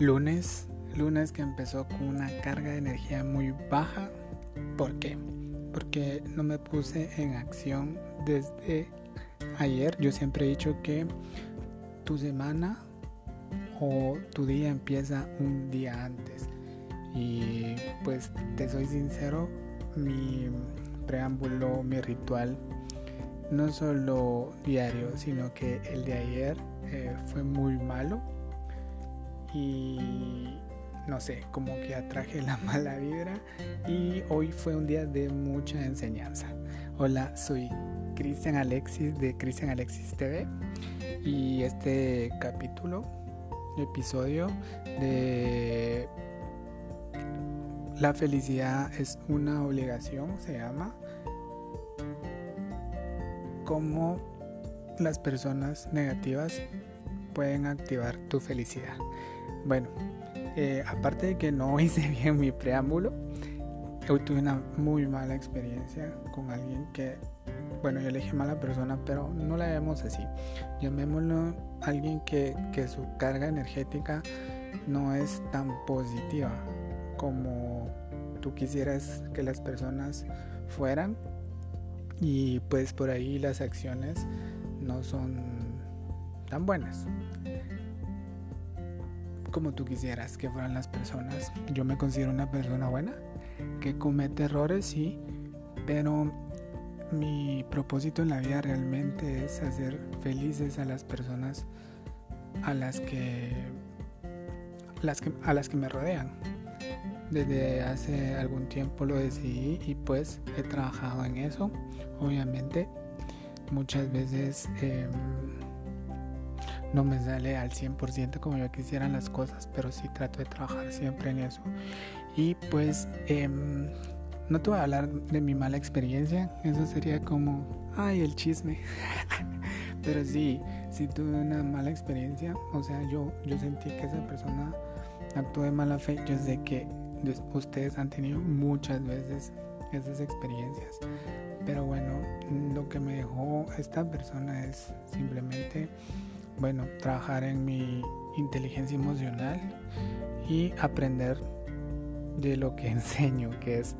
lunes, lunes que empezó con una carga de energía muy baja. ¿Por qué? Porque no me puse en acción desde ayer. Yo siempre he dicho que tu semana o tu día empieza un día antes. Y pues te soy sincero, mi preámbulo, mi ritual, no solo diario, sino que el de ayer eh, fue muy malo y no sé, como que atraje la mala vibra y hoy fue un día de mucha enseñanza. Hola, soy Cristian Alexis de Cristian Alexis TV y este capítulo, episodio de La felicidad es una obligación, se llama cómo las personas negativas pueden activar tu felicidad. Bueno, eh, aparte de que no hice bien mi preámbulo, tuve una muy mala experiencia con alguien que, bueno, yo elegí mala persona, pero no la vemos así. Llamémoslo alguien que, que su carga energética no es tan positiva como tú quisieras que las personas fueran y pues por ahí las acciones no son tan buenas como tú quisieras que fueran las personas. Yo me considero una persona buena, que comete errores, sí, pero mi propósito en la vida realmente es hacer felices a las personas a las que, las que, a las que me rodean. Desde hace algún tiempo lo decidí y pues he trabajado en eso. Obviamente muchas veces... Em, no me sale al 100% como yo quisiera las cosas, pero sí trato de trabajar siempre en eso. Y pues em, no te voy a hablar de mi mala experiencia, eso sería como, ay, el chisme. pero sí, si tuve una mala experiencia, o sea, yo, yo sentí que esa persona actuó de mala fe, yo sé que ustedes han tenido muchas veces esas experiencias. Pero bueno, lo que me dejó esta persona es simplemente bueno, trabajar en mi inteligencia emocional y aprender de lo que enseño, que es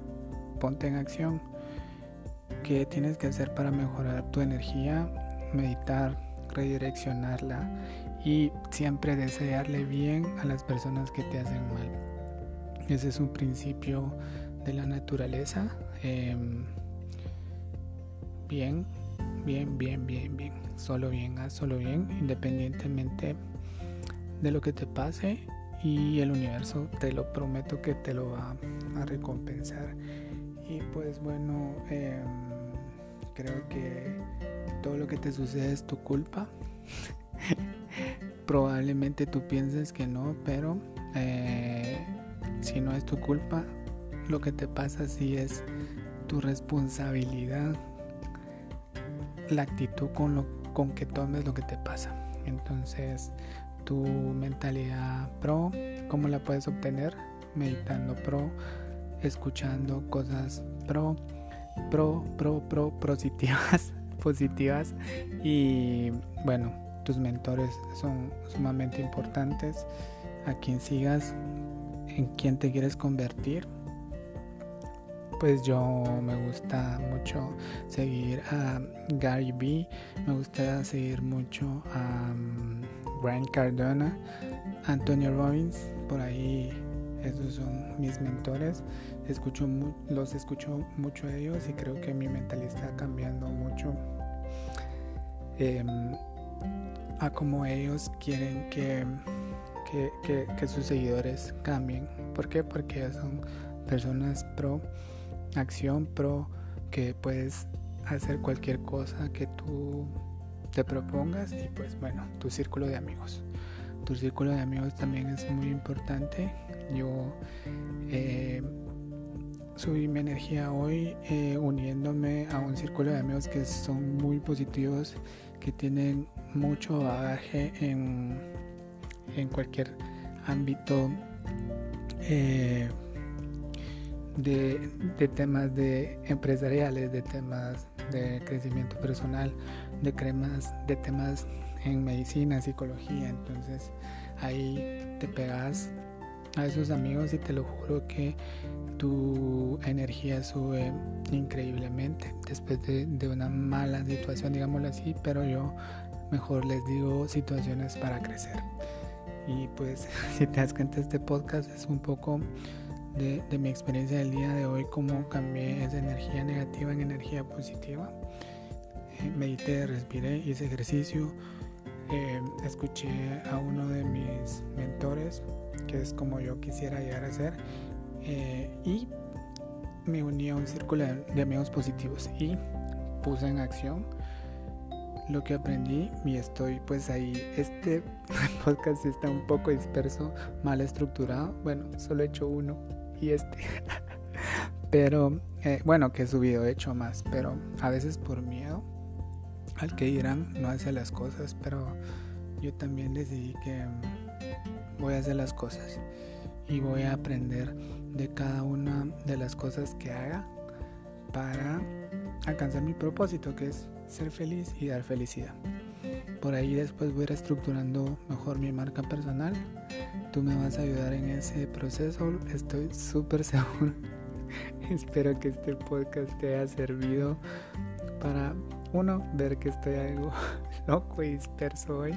ponte en acción. ¿Qué tienes que hacer para mejorar tu energía? Meditar, redireccionarla y siempre desearle bien a las personas que te hacen mal. Ese es un principio de la naturaleza. Em, bien, bien, bien, bien, bien. Solo bien, haz solo bien, independientemente de lo que te pase y el universo te lo prometo que te lo va a recompensar. Y pues bueno, em, creo que todo lo que te sucede es tu culpa. Probablemente tú pienses que no, pero eh, si no es tu culpa, lo que te pasa sí es tu responsabilidad la actitud con, lo, con que tomes lo que te pasa. Entonces, tu mentalidad pro, ¿cómo la puedes obtener? Meditando pro, escuchando cosas pro, pro, pro, pro, positivas, positivas. Y bueno, tus mentores son sumamente importantes. A quien sigas, en quien te quieres convertir pues yo me gusta mucho seguir a Gary Vee, me gusta seguir mucho a Grant Cardona, Antonio Robbins, por ahí esos son mis mentores, escucho los escucho mucho a ellos y creo que mi mentalidad está cambiando mucho em, a como ellos quieren que, que, que sus seguidores cambien. ¿Por qué? Porque son personas pro acción pro que puedes hacer cualquier cosa que tú te propongas y pues bueno, tu círculo de amigos. Tu círculo de amigos también es muy importante. Yo eh, subí mi energía hoy eh, uniéndome a un círculo de amigos que son muy positivos, que tienen mucho bagaje en, en cualquier ámbito. Eh, de, temas de empresariales, de temas de crecimiento personal, de cremas, de temas en medicina, psicología. Entonces ahí te pegas a esos amigos y te lo juro que tu energía sube increíblemente después de, de, una mala situación, digámoslo así, pero yo mejor les digo situaciones para crecer. Y pues si te das cuenta este podcast es un poco de, mi experiencia del día de hoy, cómo cambié esa energía negativa en energía positiva. Eh, medité, respiré, hice ejercicio, eh, escuché a uno de mis mentores, que es como yo quisiera llegar a ser, eh, y me uní a un círculo de amigos positivos y puse en acción lo que aprendí y estoy pues ahí. Este podcast está un poco disperso, mal estructurado. Bueno, solo he hecho uno y este. pero eh, bueno, que he subido, he hecho más, pero a veces por miedo al que irán no hace las cosas, pero yo también decidí que voy a hacer las cosas y voy a aprender de cada una de las cosas que haga para alcanzar mi propósito, que es ser feliz y dar felicidad. Por ahí después voy a ir estructurando mejor mi marca personal. Tú me vas a ayudar en ese proceso, estoy súper seguro. Espero que este podcast te haya servido para, uno, ver que estoy algo loco y disperso hoy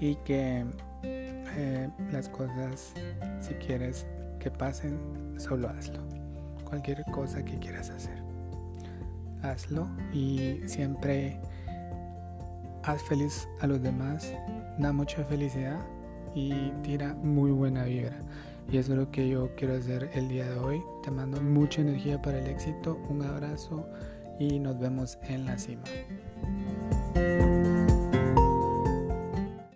y que eh, las cosas, si quieres que pasen, solo hazlo. Cualquier cosa que quieras hacer, hazlo y siempre haz feliz a los demás, da mucha felicidad y tira muy buena vibra. Y eso es lo que yo quiero hacer el día de hoy. Te mando mucha energía para el éxito, un abrazo y nos vemos en la cima.